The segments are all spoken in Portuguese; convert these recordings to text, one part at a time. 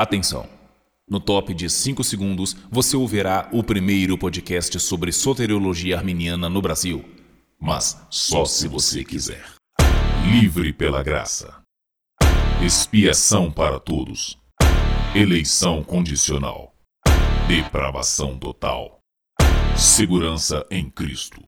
Atenção! No top de 5 segundos, você ouvirá o primeiro podcast sobre soteriologia arminiana no Brasil. Mas só se você quiser. Livre pela graça. Expiação para todos. Eleição condicional. Depravação total. Segurança em Cristo.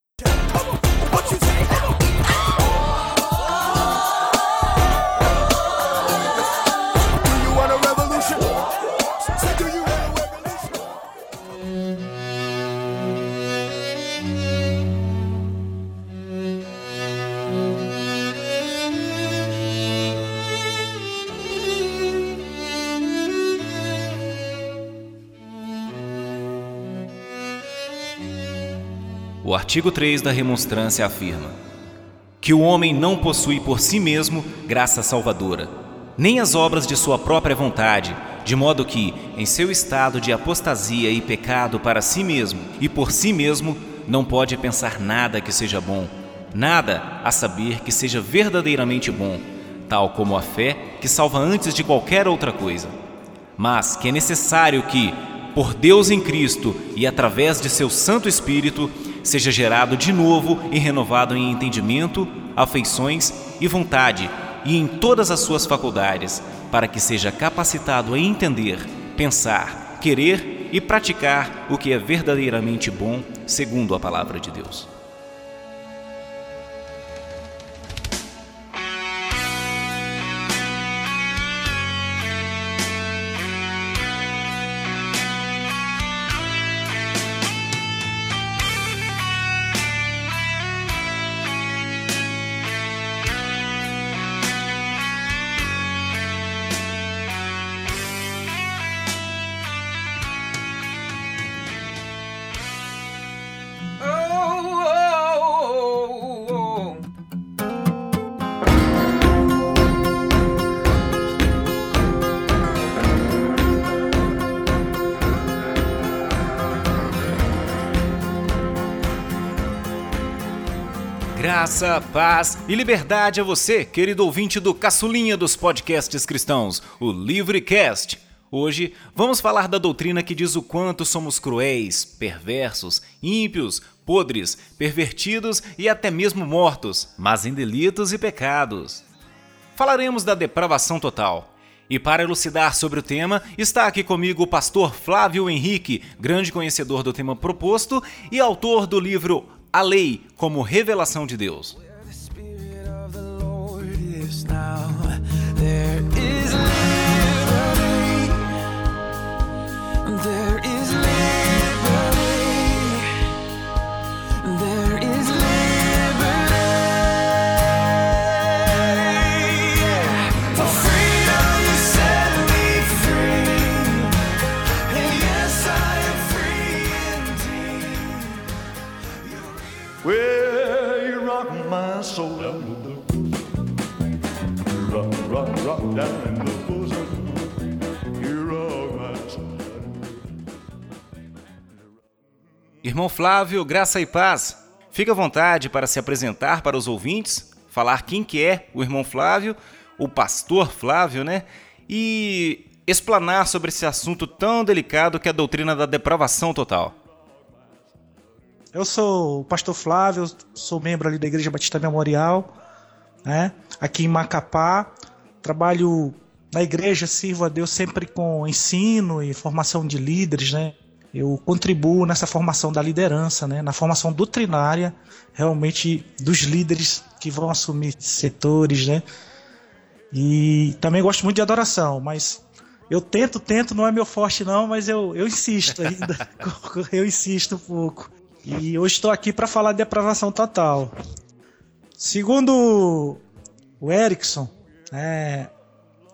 O artigo 3 da remonstrância afirma que o homem não possui por si mesmo graça salvadora, nem as obras de sua própria vontade, de modo que, em seu estado de apostasia e pecado para si mesmo e por si mesmo, não pode pensar nada que seja bom, nada a saber que seja verdadeiramente bom, tal como a fé que salva antes de qualquer outra coisa. Mas que é necessário que, por Deus em Cristo e através de seu Santo Espírito, seja gerado de novo e renovado em entendimento, afeições e vontade, e em todas as suas faculdades, para que seja capacitado a entender, pensar, querer e praticar o que é verdadeiramente bom, segundo a palavra de Deus. Graça, paz e liberdade a você, querido ouvinte do caçulinha dos podcasts cristãos, o Livrecast. Hoje vamos falar da doutrina que diz o quanto somos cruéis, perversos, ímpios, podres, pervertidos e até mesmo mortos, mas em delitos e pecados. Falaremos da depravação total. E para elucidar sobre o tema, está aqui comigo o pastor Flávio Henrique, grande conhecedor do tema proposto e autor do livro a lei como revelação de Deus. Irmão Flávio, graça e paz. Fique à vontade para se apresentar para os ouvintes, falar quem que é o irmão Flávio, o pastor Flávio, né? E explanar sobre esse assunto tão delicado que é a doutrina da depravação total. Eu sou o pastor Flávio, sou membro ali da Igreja Batista Memorial, né? Aqui em Macapá, trabalho na igreja, sirvo a Deus sempre com ensino e formação de líderes, né? Eu contribuo nessa formação da liderança, né? Na formação doutrinária, realmente dos líderes que vão assumir setores, né? E também gosto muito de adoração, mas eu tento, tento, não é meu forte não, mas eu, eu insisto ainda, eu insisto um pouco. E hoje estou aqui para falar de depravação total. Segundo o Erickson, é,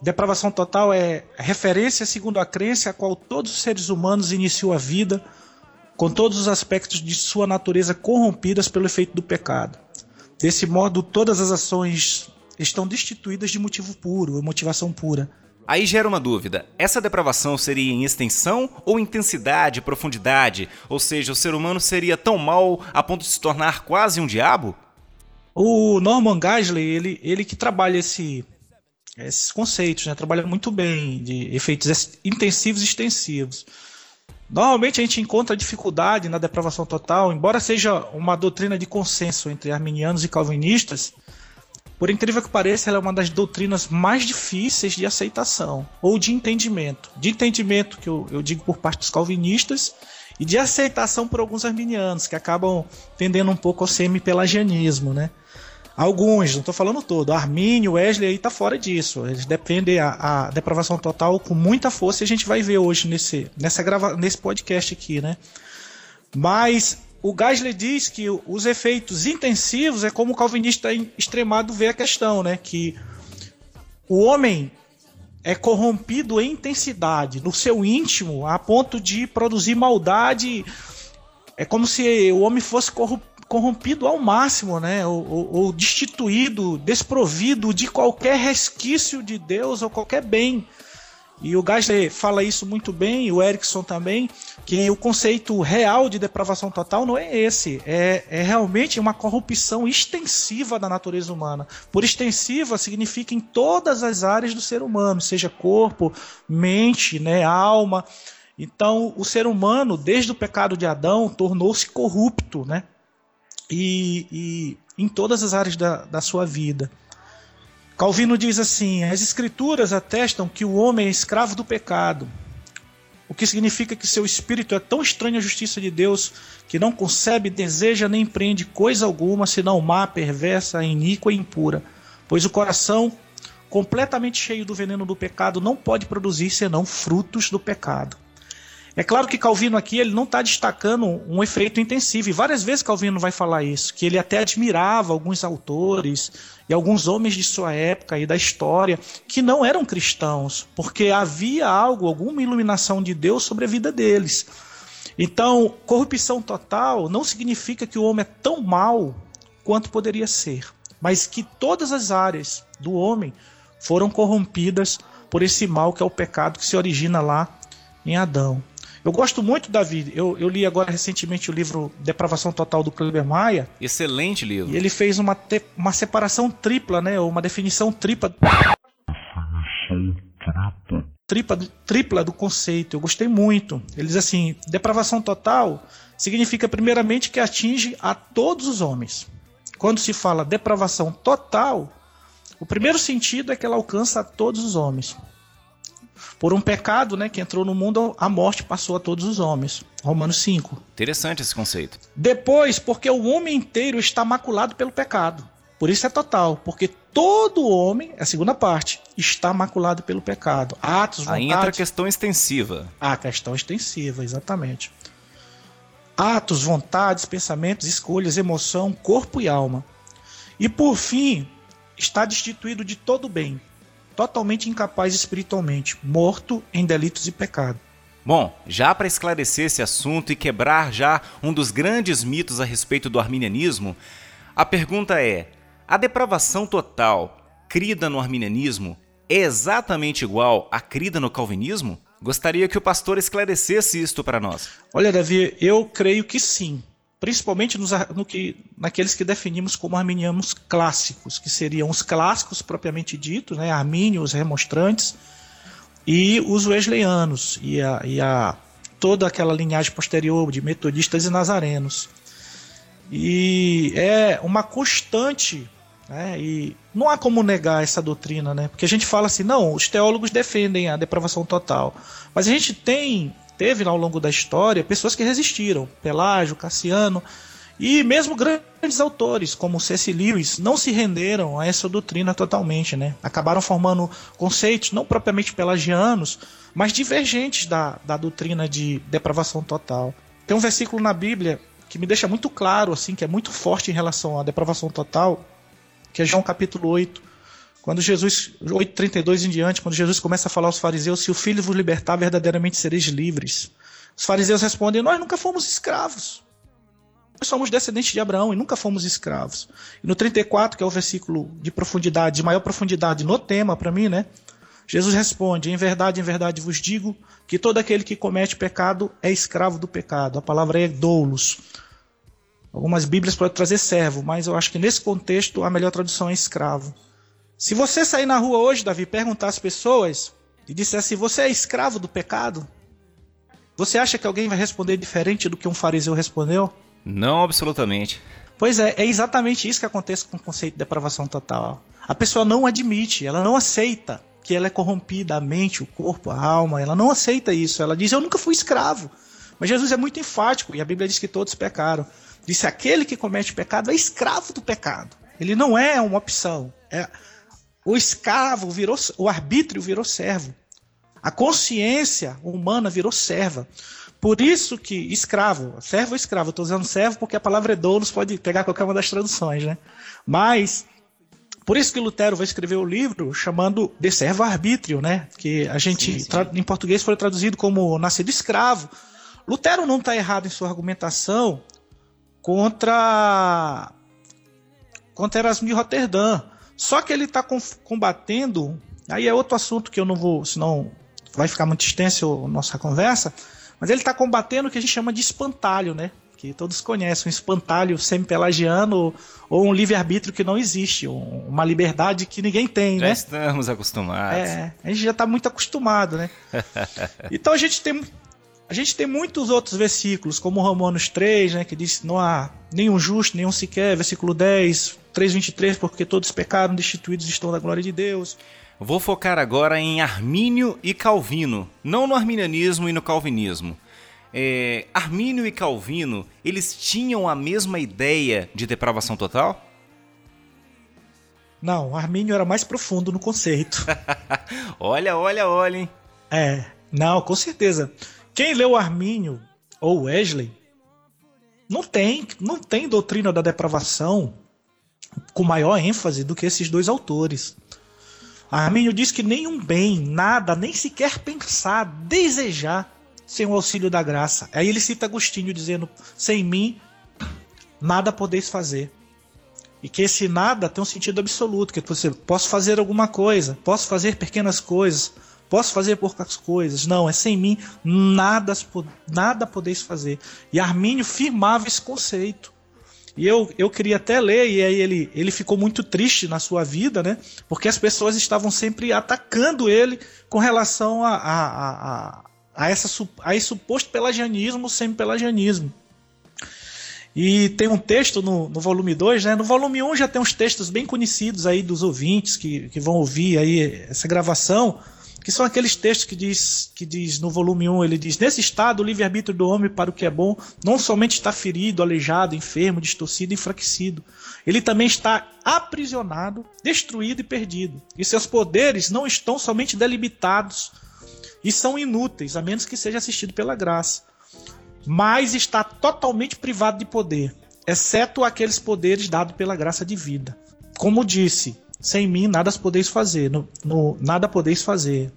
depravação total é referência segundo a crença a qual todos os seres humanos iniciou a vida, com todos os aspectos de sua natureza corrompidas pelo efeito do pecado. Desse modo, todas as ações estão destituídas de motivo puro, motivação pura. Aí gera uma dúvida: essa depravação seria em extensão ou intensidade, profundidade? Ou seja, o ser humano seria tão mal a ponto de se tornar quase um diabo? O Norman Gasley, ele, ele que trabalha esse, esses conceitos, né? Trabalha muito bem de efeitos intensivos e extensivos. Normalmente a gente encontra dificuldade na depravação total, embora seja uma doutrina de consenso entre arminianos e calvinistas, por incrível que pareça, ela é uma das doutrinas mais difíceis de aceitação ou de entendimento. De entendimento, que eu, eu digo por parte dos calvinistas, e de aceitação por alguns arminianos, que acabam tendendo um pouco ao semi-pelagianismo, né? Alguns, não estou falando todo. Armínio, Wesley aí tá fora disso. Eles defendem a, a, depravação total com muita força e a gente vai ver hoje nesse, nessa grava, nesse podcast aqui, né? Mas o Gasly diz que os efeitos intensivos é como o calvinista extremado vê a questão, né? Que o homem é corrompido em intensidade, no seu íntimo, a ponto de produzir maldade. É como se o homem fosse corrompido corrompido ao máximo, né? Ou, ou, ou, destituído, desprovido de qualquer resquício de Deus ou qualquer bem. E o Geisler fala isso muito bem, e o Erickson também, que o conceito real de depravação total não é esse, é, é realmente uma corrupção extensiva da natureza humana. Por extensiva significa em todas as áreas do ser humano, seja corpo, mente, né, alma. Então, o ser humano, desde o pecado de Adão, tornou-se corrupto, né? E, e em todas as áreas da, da sua vida. Calvino diz assim: as escrituras atestam que o homem é escravo do pecado, o que significa que seu espírito é tão estranho à justiça de Deus que não concebe, deseja nem empreende coisa alguma senão má, perversa, iníqua e impura, pois o coração, completamente cheio do veneno do pecado, não pode produzir senão frutos do pecado. É claro que Calvino aqui ele não está destacando um efeito intensivo, e várias vezes Calvino vai falar isso, que ele até admirava alguns autores e alguns homens de sua época e da história que não eram cristãos, porque havia algo, alguma iluminação de Deus sobre a vida deles. Então, corrupção total não significa que o homem é tão mal quanto poderia ser, mas que todas as áreas do homem foram corrompidas por esse mal que é o pecado que se origina lá em Adão. Eu gosto muito, Davi. Eu, eu li agora recentemente o livro Depravação Total do Kleber Maia. Excelente livro. E ele fez uma, te, uma separação tripla, né? Uma definição tripla. Tripla, tripla do conceito. Eu gostei muito. Ele diz assim: depravação total significa, primeiramente, que atinge a todos os homens. Quando se fala depravação total, o primeiro sentido é que ela alcança a todos os homens. Por um pecado né, que entrou no mundo, a morte passou a todos os homens. Romanos 5. Interessante esse conceito. Depois, porque o homem inteiro está maculado pelo pecado. Por isso é total, porque todo homem, é a segunda parte, está maculado pelo pecado. Atos, vontades... Aí entra a questão extensiva. A questão extensiva, exatamente. Atos, vontades, pensamentos, escolhas, emoção, corpo e alma. E por fim, está destituído de todo bem, totalmente incapaz espiritualmente, morto em delitos e pecado. Bom, já para esclarecer esse assunto e quebrar já um dos grandes mitos a respeito do arminianismo, a pergunta é: a depravação total crida no arminianismo é exatamente igual à crida no calvinismo? Gostaria que o pastor esclarecesse isto para nós. Olha, Davi, eu creio que sim principalmente nos, no que, naqueles que definimos como arminianos clássicos, que seriam os clássicos propriamente ditos, né, armínios, remonstrantes, e os wesleyanos, e, a, e a, toda aquela linhagem posterior de metodistas e nazarenos. E é uma constante, né, e não há como negar essa doutrina, né, porque a gente fala assim, não, os teólogos defendem a depravação total, mas a gente tem teve ao longo da história pessoas que resistiram, Pelágio, Cassiano, e mesmo grandes autores como C.S. Lewis não se renderam a essa doutrina totalmente, né? Acabaram formando conceitos não propriamente pelagianos, mas divergentes da, da doutrina de depravação total. Tem um versículo na Bíblia que me deixa muito claro, assim, que é muito forte em relação à depravação total, que é João capítulo 8, quando Jesus, 8,32 em diante, quando Jesus começa a falar aos fariseus: Se o filho vos libertar, verdadeiramente sereis livres. Os fariseus respondem: Nós nunca fomos escravos. Nós somos descendentes de Abraão e nunca fomos escravos. E no 34, que é o versículo de profundidade, de maior profundidade no tema para mim, né? Jesus responde: Em verdade, em verdade vos digo que todo aquele que comete pecado é escravo do pecado. A palavra é doulos. Algumas Bíblias podem trazer servo, mas eu acho que nesse contexto a melhor tradução é escravo. Se você sair na rua hoje, Davi, perguntar às pessoas e disser assim: você é escravo do pecado? Você acha que alguém vai responder diferente do que um fariseu respondeu? Não, absolutamente. Pois é, é exatamente isso que acontece com o conceito de depravação total. A pessoa não admite, ela não aceita que ela é corrompida, a mente, o corpo, a alma, ela não aceita isso. Ela diz: Eu nunca fui escravo. Mas Jesus é muito enfático e a Bíblia diz que todos pecaram. Disse: Aquele que comete pecado é escravo do pecado. Ele não é uma opção. É o escravo virou, o arbítrio virou servo. A consciência humana virou serva. Por isso que escravo, servo ou escravo, estou usando servo porque a palavra é doulos pode pegar qualquer uma das traduções, né? Mas por isso que Lutero vai escrever o livro chamando de servo arbítrio, né? Que a gente sim, sim. em português foi traduzido como nascido escravo. Lutero não está errado em sua argumentação contra contra Erasmo de Roterdã. Só que ele está combatendo. Aí é outro assunto que eu não vou, senão vai ficar muito extenso a nossa conversa. Mas ele está combatendo o que a gente chama de espantalho, né? Que todos conhecem, um espantalho semi-pelagiano ou um livre-arbítrio que não existe, uma liberdade que ninguém tem, já né? estamos acostumados. É, a gente já está muito acostumado, né? então a gente tem a gente tem muitos outros versículos, como Romanos 3, né, que diz não há nenhum justo, nenhum sequer, versículo 10, 3:23, porque todos pecaram, destituídos estão da glória de Deus. Vou focar agora em Armínio e Calvino, não no arminianismo e no calvinismo. É, Armínio e Calvino, eles tinham a mesma ideia de depravação total? Não, Armínio era mais profundo no conceito. olha, olha, olha, hein? É, não, com certeza. Quem leu Armínio ou Wesley não tem, não tem doutrina da depravação com maior ênfase do que esses dois autores. Armínio diz que nenhum bem, nada, nem sequer pensar, desejar sem o auxílio da graça. Aí ele cita Agostinho dizendo: sem mim nada podeis fazer. E que esse nada tem um sentido absoluto, que você posso fazer alguma coisa, posso fazer pequenas coisas, posso fazer poucas coisas. Não, é sem mim nada nada podeis fazer. E Armínio firmava esse conceito. E eu, eu queria até ler, e aí ele, ele ficou muito triste na sua vida, né? Porque as pessoas estavam sempre atacando ele com relação a, a, a, a, essa, a esse suposto pelagianismo sem pelagianismo. E tem um texto no, no volume 2, né? No volume 1 um já tem uns textos bem conhecidos aí dos ouvintes que, que vão ouvir aí essa gravação que são aqueles textos que diz, que diz no volume 1, ele diz: Nesse estado, o livre-arbítrio do homem para o que é bom não somente está ferido, aleijado, enfermo, distorcido, enfraquecido, ele também está aprisionado, destruído e perdido. E seus poderes não estão somente delimitados e são inúteis, a menos que seja assistido pela graça, mas está totalmente privado de poder, exceto aqueles poderes dados pela graça de vida. Como disse, sem mim nada podeis fazer, no, no, nada podeis fazer.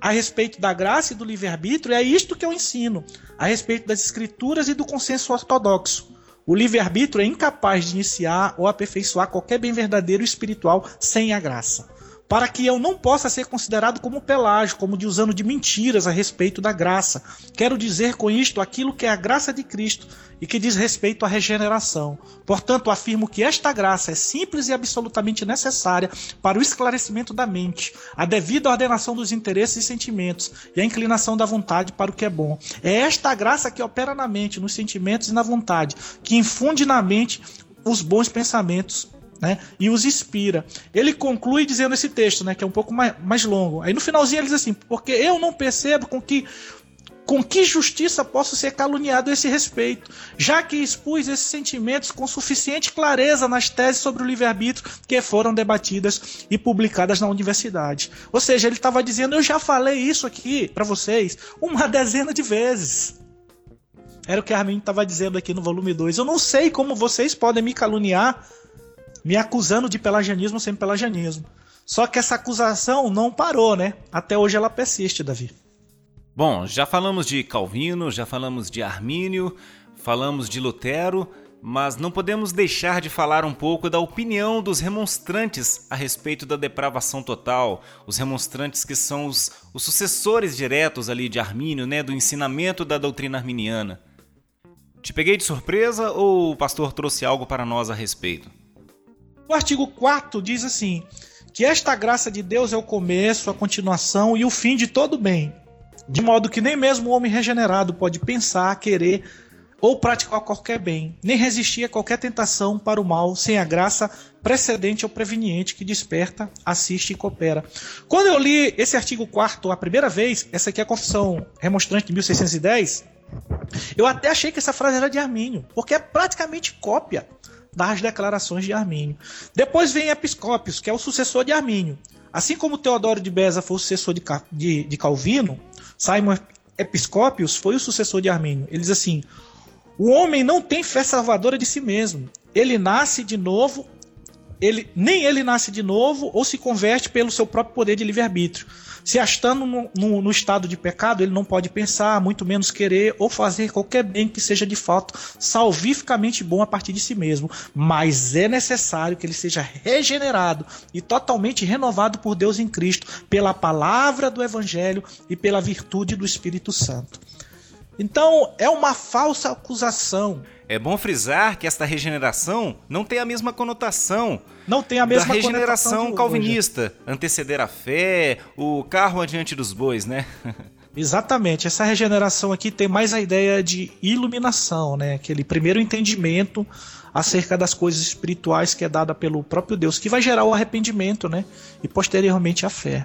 A respeito da graça e do livre-arbítrio, é isto que eu ensino. A respeito das escrituras e do consenso ortodoxo. O livre-arbítrio é incapaz de iniciar ou aperfeiçoar qualquer bem verdadeiro espiritual sem a graça para que eu não possa ser considerado como pelágio, como de usando de mentiras a respeito da graça. Quero dizer com isto aquilo que é a graça de Cristo e que diz respeito à regeneração. Portanto, afirmo que esta graça é simples e absolutamente necessária para o esclarecimento da mente, a devida ordenação dos interesses e sentimentos e a inclinação da vontade para o que é bom. É esta graça que opera na mente, nos sentimentos e na vontade, que infunde na mente os bons pensamentos né? E os inspira. Ele conclui dizendo esse texto, né? Que é um pouco mais, mais longo. Aí no finalzinho ele diz assim: porque eu não percebo com que com que justiça posso ser caluniado a esse respeito, já que expus esses sentimentos com suficiente clareza nas teses sobre o livre-arbítrio que foram debatidas e publicadas na universidade. Ou seja, ele estava dizendo: eu já falei isso aqui para vocês uma dezena de vezes. Era o que Armin estava dizendo aqui no volume 2. Eu não sei como vocês podem me caluniar me acusando de pelagianismo sem pelagianismo. Só que essa acusação não parou, né? Até hoje ela persiste, Davi. Bom, já falamos de Calvino, já falamos de Armínio, falamos de Lutero, mas não podemos deixar de falar um pouco da opinião dos remonstrantes a respeito da depravação total. Os remonstrantes que são os, os sucessores diretos ali de Armínio, né, do ensinamento da doutrina arminiana. Te peguei de surpresa ou o pastor trouxe algo para nós a respeito? O artigo 4 diz assim: que esta graça de Deus é o começo, a continuação e o fim de todo bem, de modo que nem mesmo o homem regenerado pode pensar, querer ou praticar qualquer bem, nem resistir a qualquer tentação para o mal sem a graça precedente ou preveniente que desperta, assiste e coopera. Quando eu li esse artigo 4 a primeira vez, essa aqui é a Confissão Remonstrante de 1610, eu até achei que essa frase era de Armínio, porque é praticamente cópia das declarações de Armínio. Depois vem Episcópios, que é o sucessor de Armínio. Assim como Teodoro de Beza foi o sucessor de, de, de Calvino, Simon Episcópios foi o sucessor de Armínio. Ele diz assim: o homem não tem fé salvadora de si mesmo. Ele nasce de novo, ele, nem ele nasce de novo ou se converte pelo seu próprio poder de livre-arbítrio. Se estando no, no, no, estado de pecado, ele não pode pensar, muito menos querer ou fazer qualquer bem que seja de fato salvificamente bom a partir de si mesmo. Mas é necessário que ele seja regenerado e totalmente renovado por Deus em Cristo, pela palavra do Evangelho e pela virtude do Espírito Santo. Então, é uma falsa acusação. É bom frisar que esta regeneração não tem a mesma conotação. Não tem a mesma da regeneração calvinista, anteceder a fé, o carro adiante dos bois, né? Exatamente. Essa regeneração aqui tem mais a ideia de iluminação, né? Aquele primeiro entendimento acerca das coisas espirituais que é dada pelo próprio Deus, que vai gerar o arrependimento, né? E posteriormente a fé.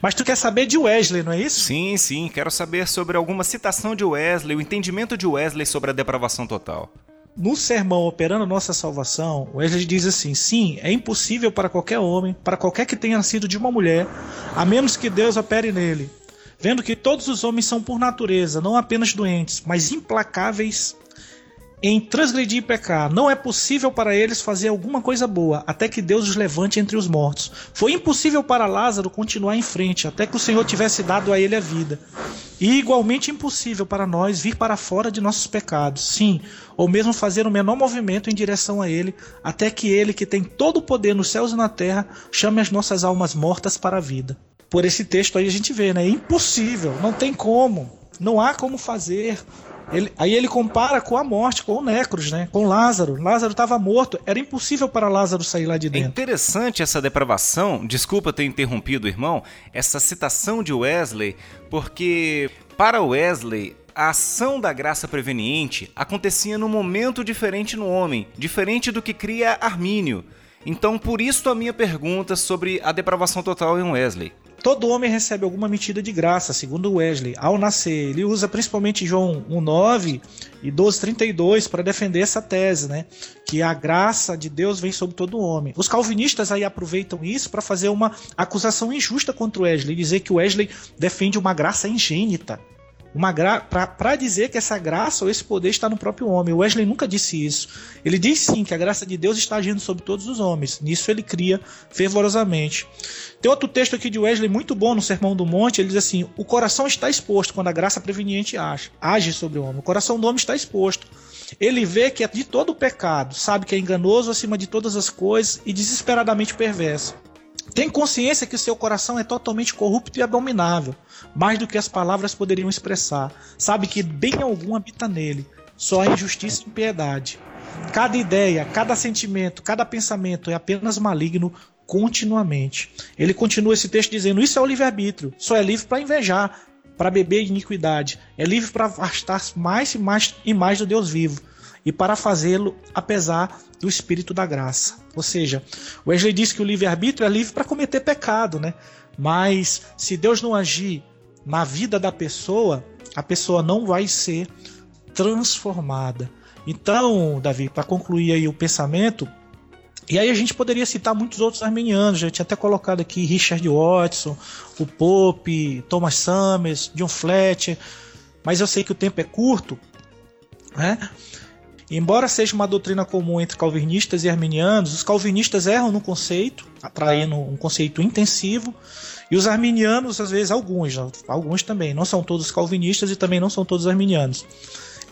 Mas tu quer saber de Wesley, não é isso? Sim, sim. Quero saber sobre alguma citação de Wesley, o entendimento de Wesley sobre a depravação total. No sermão Operando Nossa Salvação, Wesley diz assim: sim, é impossível para qualquer homem, para qualquer que tenha nascido de uma mulher, a menos que Deus opere nele. Vendo que todos os homens são por natureza não apenas doentes, mas implacáveis em transgredir e pecar. Não é possível para eles fazer alguma coisa boa, até que Deus os levante entre os mortos. Foi impossível para Lázaro continuar em frente, até que o Senhor tivesse dado a ele a vida. E igualmente impossível para nós vir para fora de nossos pecados, sim, ou mesmo fazer o menor movimento em direção a ele, até que ele, que tem todo o poder nos céus e na terra, chame as nossas almas mortas para a vida. Por esse texto aí a gente vê, né? É impossível, não tem como, não há como fazer. Ele, aí ele compara com a morte, com o Necros, né? Com Lázaro. Lázaro estava morto, era impossível para Lázaro sair lá de é dentro. É interessante essa depravação, desculpa ter interrompido, irmão, essa citação de Wesley, porque para Wesley a ação da graça preveniente acontecia num momento diferente no homem, diferente do que cria Armínio. Então, por isso a minha pergunta sobre a depravação total em Wesley. Todo homem recebe alguma medida de graça, segundo Wesley, ao nascer. Ele usa principalmente João 1:9 e 12:32 para defender essa tese, né? Que a graça de Deus vem sobre todo homem. Os calvinistas aí aproveitam isso para fazer uma acusação injusta contra Wesley, dizer que Wesley defende uma graça ingênita uma para dizer que essa graça ou esse poder está no próprio homem. Wesley nunca disse isso. Ele diz sim que a graça de Deus está agindo sobre todos os homens. Nisso ele cria fervorosamente. Tem outro texto aqui de Wesley muito bom no Sermão do Monte. Ele diz assim: O coração está exposto quando a graça preveniente age, age sobre o homem. O coração do homem está exposto. Ele vê que é de todo o pecado, sabe que é enganoso acima de todas as coisas e desesperadamente perverso. Tem consciência que seu coração é totalmente corrupto e abominável, mais do que as palavras poderiam expressar. Sabe que bem algum habita nele, só a injustiça e impiedade. Cada ideia, cada sentimento, cada pensamento é apenas maligno continuamente. Ele continua esse texto dizendo: Isso é o livre-arbítrio, só é livre para invejar, para beber iniquidade, é livre para afastar mais e mais e mais do Deus vivo e para fazê-lo apesar do espírito da graça. Ou seja, Wesley diz que o livre-arbítrio é livre para cometer pecado, né? Mas se Deus não agir na vida da pessoa, a pessoa não vai ser transformada. Então, Davi, para concluir aí o pensamento, e aí a gente poderia citar muitos outros armenianos, já tinha até colocado aqui Richard Watson, o Pope, Thomas Summers, John Fletcher, mas eu sei que o tempo é curto, né? Embora seja uma doutrina comum entre calvinistas e arminianos, os calvinistas erram no conceito, atraindo um conceito intensivo, e os arminianos, às vezes, alguns, alguns também, não são todos calvinistas e também não são todos arminianos.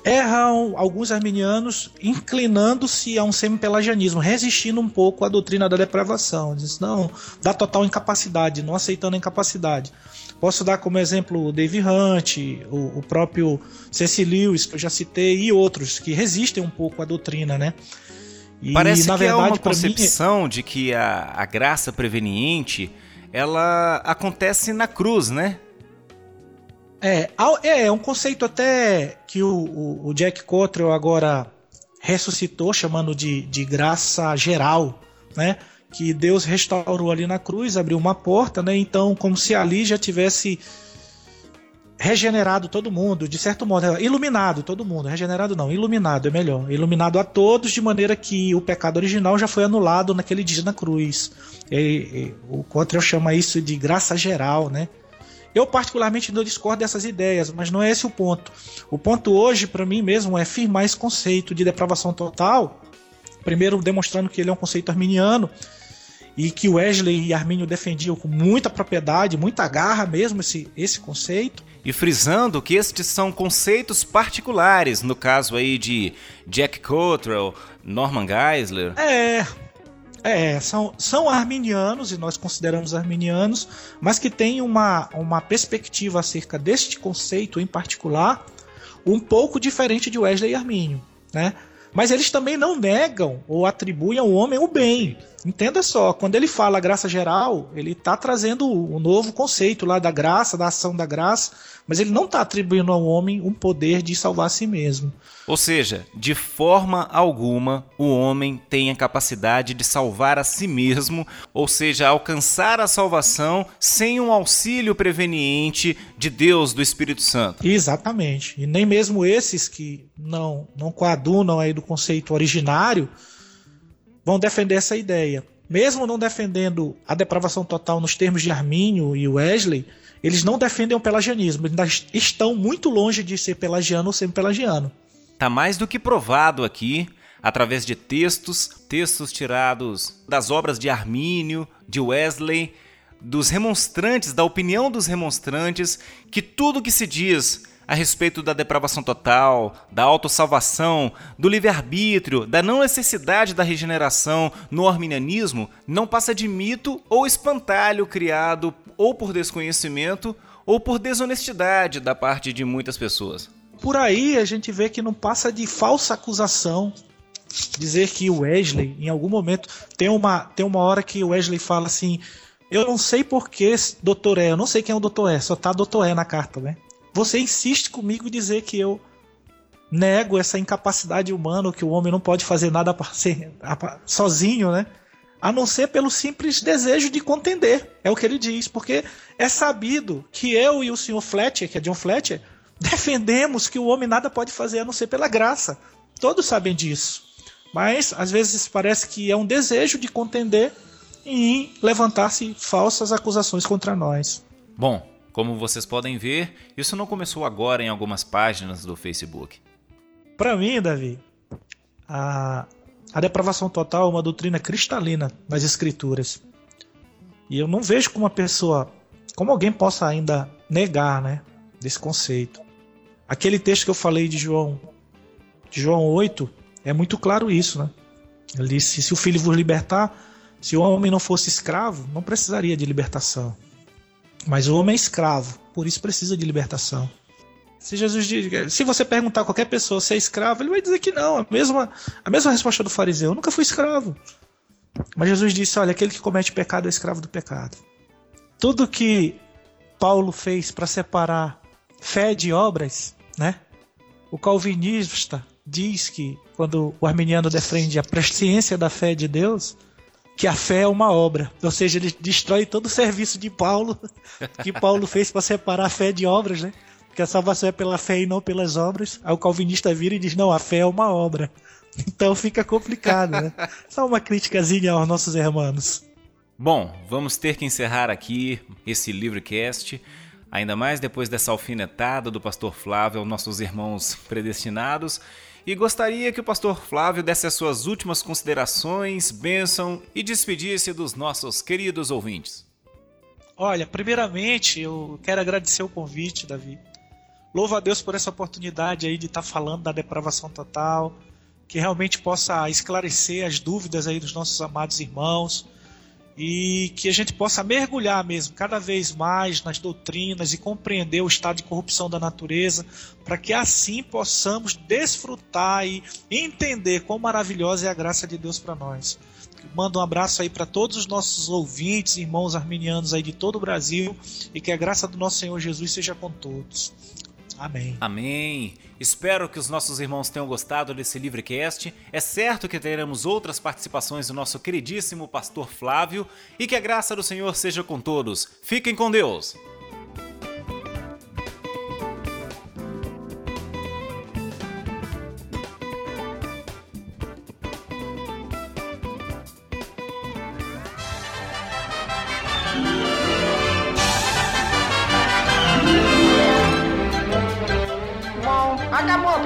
Erram alguns arminianos inclinando-se a um semi-pelagianismo, resistindo um pouco à doutrina da depravação. Diz, não, da total incapacidade, não aceitando a incapacidade. Posso dar como exemplo o Dave Hunt, o, o próprio C.C. Lewis, que eu já citei, e outros que resistem um pouco à doutrina, né? E, Parece na que verdade, é uma concepção mim... de que a, a graça preveniente ela acontece na cruz, né? É, é, é um conceito até que o, o, o Jack Cottrell agora ressuscitou, chamando de, de graça geral, né? Que Deus restaurou ali na cruz, abriu uma porta, né? Então, como se ali já tivesse regenerado todo mundo, de certo modo, é, iluminado todo mundo, regenerado não, iluminado é melhor, iluminado a todos de maneira que o pecado original já foi anulado naquele dia na cruz. E, e, o Cottrell chama isso de graça geral, né? Eu particularmente não discordo dessas ideias, mas não é esse o ponto. O ponto hoje para mim mesmo é firmar esse conceito de depravação total, primeiro demonstrando que ele é um conceito arminiano e que Wesley e Arminio defendiam com muita propriedade, muita garra mesmo esse, esse conceito e frisando que estes são conceitos particulares, no caso aí de Jack Cottrell, Norman Geisler. É, é, são, são arminianos, e nós consideramos arminianos, mas que têm uma, uma perspectiva acerca deste conceito em particular um pouco diferente de Wesley e Arminio, né? Mas eles também não negam ou atribuem ao homem o bem. Entenda só, quando ele fala graça geral, ele está trazendo o um novo conceito lá da graça, da ação da graça, mas ele não está atribuindo ao homem um poder de salvar a si mesmo. Ou seja, de forma alguma o homem tem a capacidade de salvar a si mesmo, ou seja, alcançar a salvação sem um auxílio preveniente de Deus, do Espírito Santo. Exatamente. E nem mesmo esses que não, não coadunam aí do conceito originário vão defender essa ideia. Mesmo não defendendo a depravação total nos termos de Armínio e Wesley, eles não defendem o pelagianismo, ainda estão muito longe de ser pelagiano ou semi-pelagiano. Está mais do que provado aqui, através de textos, textos tirados das obras de Armínio, de Wesley, dos remonstrantes, da opinião dos remonstrantes, que tudo que se diz a respeito da depravação total, da autossalvação, do livre-arbítrio, da não necessidade da regeneração no arminianismo não passa de mito ou espantalho criado ou por desconhecimento ou por desonestidade da parte de muitas pessoas. Por aí a gente vê que não passa de falsa acusação dizer que o Wesley, em algum momento, tem uma, tem uma hora que o Wesley fala assim: Eu não sei porquê, doutor E, eu não sei quem é o doutor E, só tá doutor E na carta, né? Você insiste comigo em dizer que eu nego essa incapacidade humana, que o homem não pode fazer nada sozinho, né? A não ser pelo simples desejo de contender. É o que ele diz. Porque é sabido que eu e o senhor Fletcher, que é John Fletcher, defendemos que o homem nada pode fazer a não ser pela graça. Todos sabem disso. Mas às vezes parece que é um desejo de contender e levantar-se falsas acusações contra nós. Bom, como vocês podem ver, isso não começou agora em algumas páginas do Facebook. Para mim, Davi, a, a depravação total é uma doutrina cristalina nas escrituras. E eu não vejo como uma pessoa, como alguém possa ainda negar, né, desse conceito. Aquele texto que eu falei de João, de João 8, é muito claro isso, né? Ele disse: se o filho vos libertar, se o homem não fosse escravo, não precisaria de libertação. Mas o homem é escravo, por isso precisa de libertação. Se Jesus diz, se você perguntar a qualquer pessoa se é escravo, ele vai dizer que não. A mesma, a mesma resposta do fariseu: eu nunca fui escravo. Mas Jesus disse: olha, aquele que comete pecado é escravo do pecado. Tudo que Paulo fez para separar fé de obras, né? O calvinista diz que quando o arminiano defende a presciência da fé de Deus, que a fé é uma obra, ou seja, ele destrói todo o serviço de Paulo que Paulo fez para separar a fé de obras, né? Porque a salvação é pela fé e não pelas obras. Aí o calvinista vira e diz: não, a fé é uma obra. Então fica complicado, né? Só uma criticazinha aos nossos irmãos. Bom, vamos ter que encerrar aqui esse livrocast, ainda mais depois dessa alfinetada do pastor Flávio aos nossos irmãos predestinados e gostaria que o pastor Flávio desse as suas últimas considerações, bênção e despedisse dos nossos queridos ouvintes. Olha, primeiramente eu quero agradecer o convite, Davi. Louvo a Deus por essa oportunidade aí de estar falando da depravação total, que realmente possa esclarecer as dúvidas aí dos nossos amados irmãos e que a gente possa mergulhar mesmo cada vez mais nas doutrinas e compreender o estado de corrupção da natureza, para que assim possamos desfrutar e entender quão maravilhosa é a graça de Deus para nós. Mando um abraço aí para todos os nossos ouvintes, irmãos arminianos aí de todo o Brasil e que a graça do nosso Senhor Jesus seja com todos. Amém. Amém. Espero que os nossos irmãos tenham gostado desse Livrecast. É certo que teremos outras participações do nosso queridíssimo pastor Flávio e que a graça do Senhor seja com todos. Fiquem com Deus.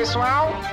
Pessoal.